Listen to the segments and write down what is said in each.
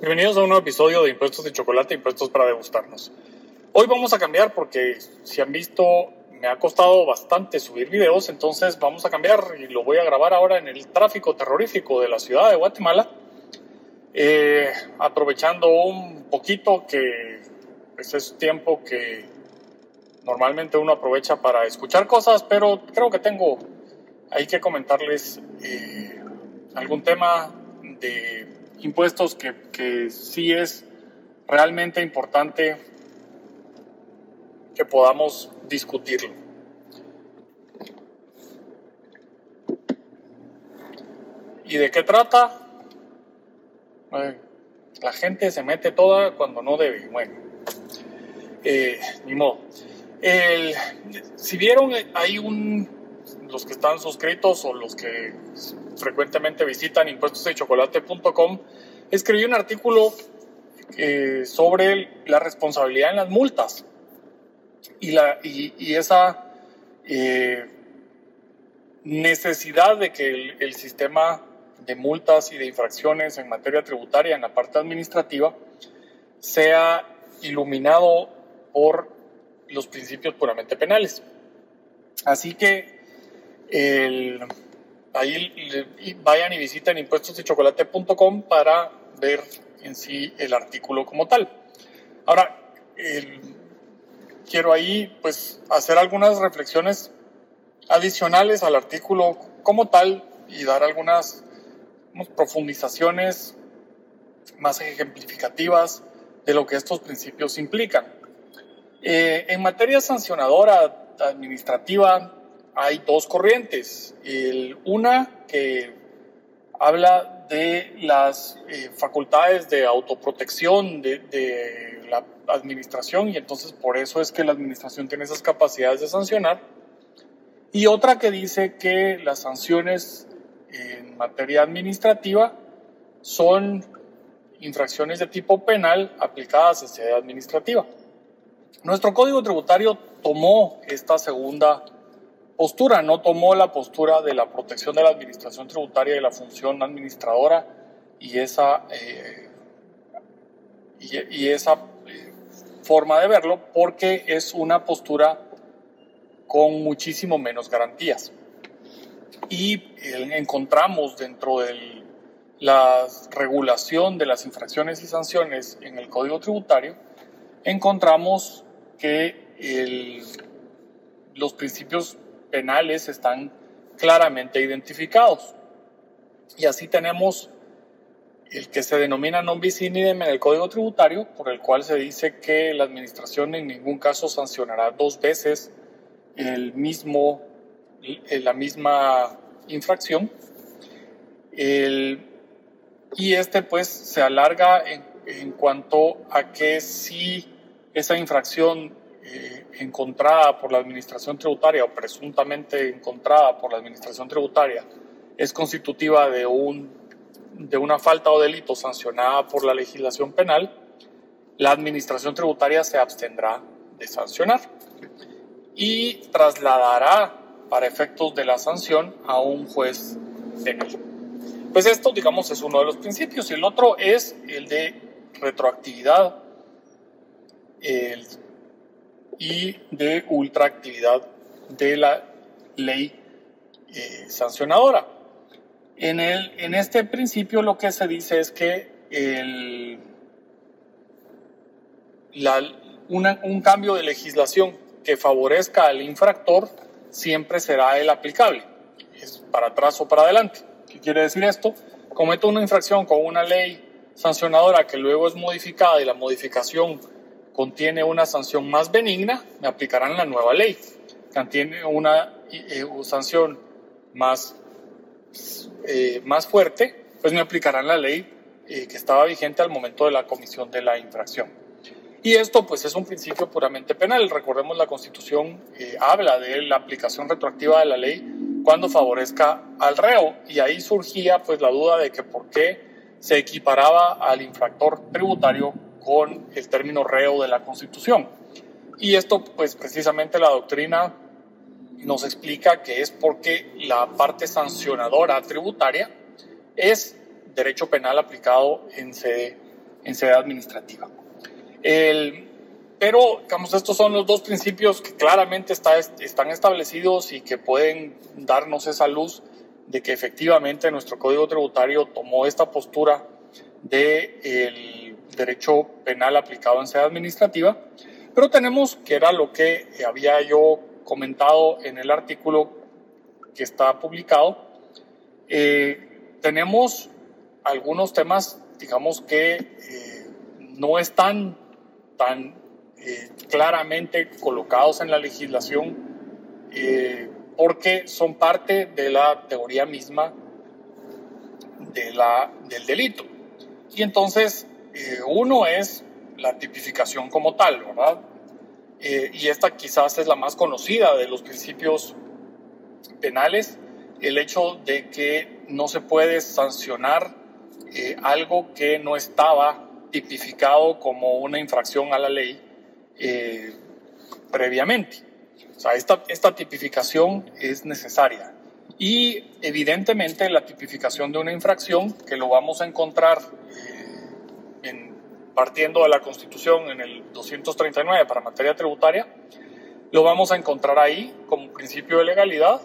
Bienvenidos a un nuevo episodio de Impuestos de Chocolate, Impuestos para degustarnos. Hoy vamos a cambiar porque si han visto me ha costado bastante subir videos, entonces vamos a cambiar y lo voy a grabar ahora en el tráfico terrorífico de la ciudad de Guatemala, eh, aprovechando un poquito que pues, es tiempo que normalmente uno aprovecha para escuchar cosas, pero creo que tengo hay que comentarles eh, algún tema de impuestos que, que sí es realmente importante que podamos discutirlo. ¿Y de qué trata? la gente se mete toda cuando no debe. Bueno, eh, ni modo. El, si vieron, hay un, los que están suscritos o los que frecuentemente visitan impuestosdechocolate.com, escribí un artículo eh, sobre la responsabilidad en las multas y, la, y, esa eh, necesidad de que el, el, sistema de multas y de infracciones en materia tributaria en la parte administrativa sea iluminado por los principios puramente penales. Así que el, ahí vayan y visiten impuestosdechocolate.com para ver en sí el artículo como tal. Ahora, quiero ahí pues hacer algunas reflexiones adicionales al artículo como tal y dar algunas profundizaciones más ejemplificativas de lo que estos principios implican. Eh, en materia sancionadora administrativa hay dos corrientes. El, una que habla de las eh, facultades de autoprotección de, de la administración y entonces por eso es que la administración tiene esas capacidades de sancionar. Y otra que dice que las sanciones en materia administrativa son infracciones de tipo penal aplicadas en sede administrativa. Nuestro código tributario tomó esta segunda postura, no tomó la postura de la protección de la administración tributaria y la función administradora y esa, eh, y esa forma de verlo porque es una postura con muchísimo menos garantías. Y encontramos dentro de la regulación de las infracciones y sanciones en el Código Tributario, encontramos que los principios penales están claramente identificados. Y así tenemos el que se denomina non bis in idem en el Código Tributario, por el cual se dice que la Administración en ningún caso sancionará dos veces el mismo, la misma infracción. y este pues se alarga en, en, cuanto a que si esa infracción eh, encontrada por la Administración Tributaria o presuntamente encontrada por la Administración Tributaria es constitutiva de un de una falta o delito sancionada por la legislación penal, la administración tributaria se abstendrá de sancionar y trasladará para efectos de la sanción a un juez penal. Pues esto, digamos, es uno de los principios y el otro es el de retroactividad y de ultraactividad de la ley eh, sancionadora. En, el, en este principio lo que se dice es que el, la, un cambio de legislación que favorezca al infractor siempre será el aplicable, es para atrás o para adelante. ¿Qué quiere decir esto? Cometo una infracción con una ley sancionadora que luego es modificada y la modificación contiene una sanción más benigna, me aplicarán la nueva ley. Contiene una eh, sanción más eh, más fuerte, pues me aplicarán la ley eh, que estaba vigente al momento de la comisión de la infracción. Y esto pues es un principio puramente penal. Recordemos la Constitución eh, habla de la aplicación retroactiva de la ley cuando favorezca al reo y ahí surgía pues la duda de que por qué se equiparaba al infractor tributario con el término reo de la Constitución. Y esto pues precisamente la doctrina nos explica que es porque la parte sancionadora tributaria es derecho penal aplicado en sede en sede administrativa. pero, digamos, estos son los dos principios que claramente está, están establecidos y que pueden darnos esa luz de que efectivamente nuestro Código Tributario tomó esta postura de derecho penal aplicado en sede administrativa, pero tenemos, que era lo que había yo comentado en el artículo que está publicado, eh, tenemos algunos temas, digamos que eh, no están tan eh, claramente colocados en la legislación porque son parte de la teoría misma de la, del delito. Y entonces, uno es la tipificación como tal, ¿verdad? y esta quizás es la más conocida de los principios penales, el hecho de que no se puede sancionar eh, algo que no estaba tipificado como una infracción a la ley eh, previamente. O sea, esta, esta tipificación es necesaria. Y evidentemente la tipificación de una infracción, que lo vamos a encontrar eh, en, partiendo de la Constitución en el 239 para materia tributaria, lo vamos a encontrar ahí como principio de legalidad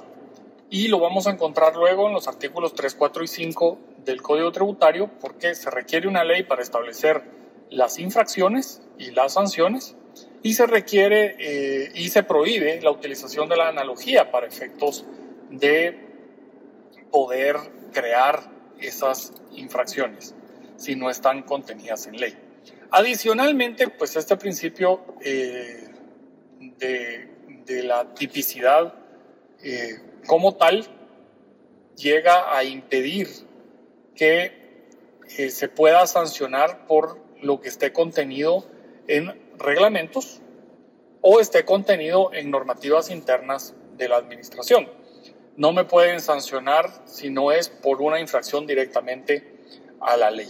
y lo vamos a encontrar luego en los artículos 3, 4 y 5 del Código Tributario porque se requiere una ley para establecer las infracciones y las sanciones y se requiere eh, y se prohíbe la utilización de la analogía para efectos de poder crear esas infracciones si no están contenidas en ley. Adicionalmente, pues este principio eh, de, la tipicidad eh, como tal llega a impedir que eh, se pueda sancionar por lo que esté contenido en reglamentos o esté contenido en normativas internas de la administración. No me pueden sancionar si no es por una infracción directamente a la ley.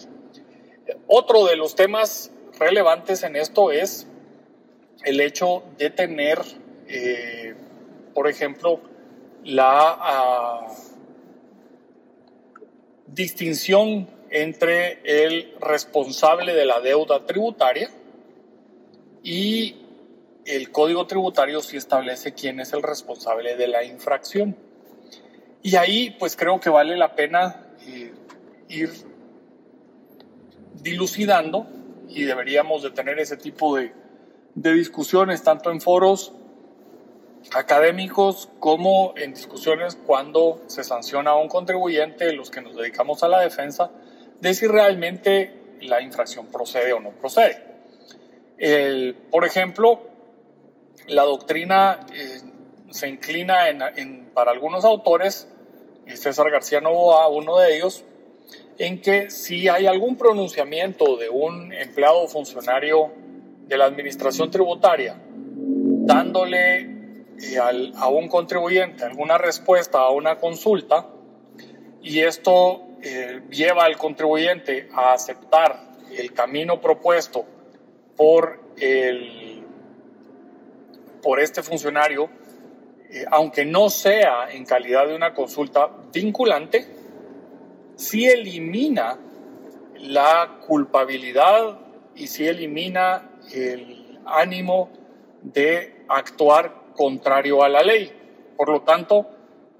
Otro de los temas relevantes en esto es el hecho de tener, eh, por ejemplo, la ah, distinción entre el responsable de la deuda tributaria y el código tributario sí establece quién es el responsable de la infracción. Y ahí pues creo que vale la pena eh, ir dilucidando y deberíamos de tener ese tipo de, de discusiones tanto en foros académicos como en discusiones cuando se sanciona a un contribuyente, los que nos dedicamos a la defensa, de si realmente la infracción procede o no procede. por ejemplo, la doctrina eh, se inclina en, para algunos autores, César García Novoa, uno de ellos, en que si hay algún pronunciamiento de un empleado o funcionario de la administración tributaria dándole a un contribuyente alguna respuesta a una consulta y esto eh, lleva al contribuyente a aceptar el camino propuesto por, el, por este funcionario, eh, aunque no sea en calidad de una consulta vinculante, si elimina la culpabilidad y si elimina el ánimo de actuar contrario a la ley. Por lo tanto,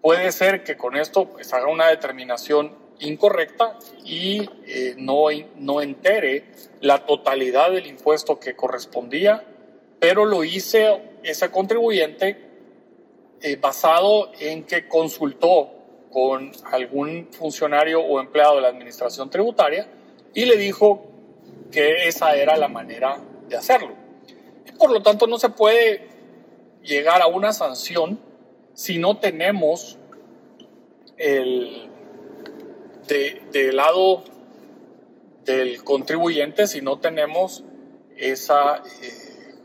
puede ser que con esto pues, haga una determinación incorrecta y eh, no, no entere la totalidad del impuesto que correspondía, pero lo hice ese contribuyente eh, basado en que consultó con algún funcionario o empleado de la administración tributaria y le dijo que esa era la manera de hacerlo. Por lo tanto, no se puede llegar a una sanción si no tenemos el de, lado del contribuyente, si no tenemos esa eh,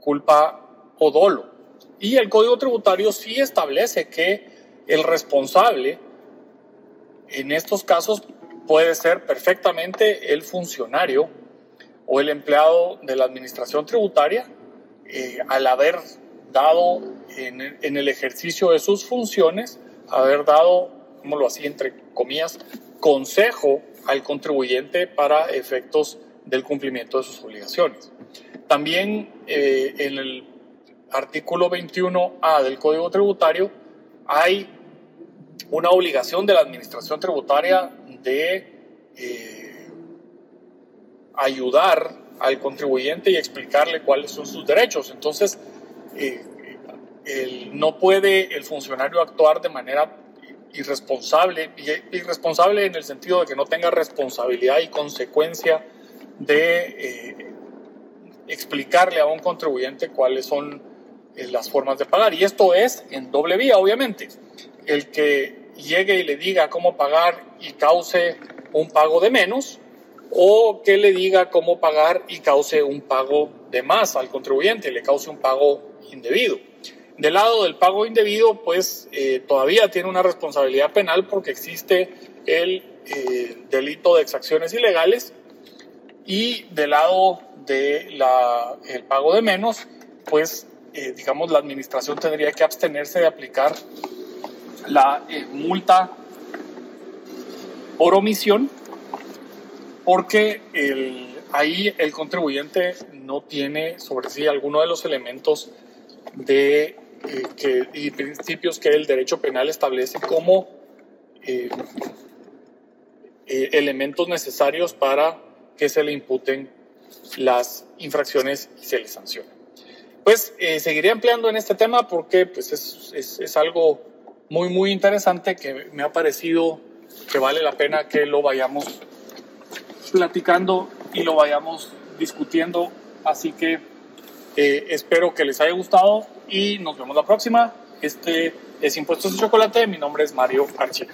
culpa o dolo. Y el Código Tributario sí establece que el responsable en estos casos puede ser perfectamente el funcionario o el empleado de la administración tributaria eh, al haber dado en, el ejercicio de sus funciones, haber dado, como lo hacía entre comillas, consejo al contribuyente para efectos del cumplimiento de sus obligaciones. También eh, en el artículo 21A del Código Tributario hay una obligación de la Administración Tributaria de eh, ayudar al contribuyente y explicarle cuáles son sus derechos. Entonces, eh, no puede el funcionario actuar de manera irresponsable, irresponsable en el sentido de que no tenga responsabilidad y consecuencia de eh, explicarle a un contribuyente cuáles son las formas de pagar. Y esto es en doble vía, obviamente. El que llegue y le diga cómo pagar y cause un pago de menos, o que le diga cómo pagar y cause un pago de más al contribuyente, le cause un pago indebido. Del lado del pago indebido, pues eh, todavía tiene una responsabilidad penal porque existe el eh, delito de exacciones ilegales y del lado del el pago de menos, pues eh, digamos la administración tendría que abstenerse de aplicar la multa por omisión porque ahí el contribuyente no tiene sobre sí alguno de los elementos de que, y principios que el derecho penal establece como eh, eh, elementos necesarios para que se le imputen las infracciones y se le sancione. Pues eh, seguiré ampliando en este tema porque pues, es, es, algo muy, muy interesante que me ha parecido que vale la pena que lo vayamos platicando y lo vayamos discutiendo. Así que espero que les haya gustado y nos vemos la próxima. Este es Impuestos de Chocolate. Mi nombre es Mario Archie.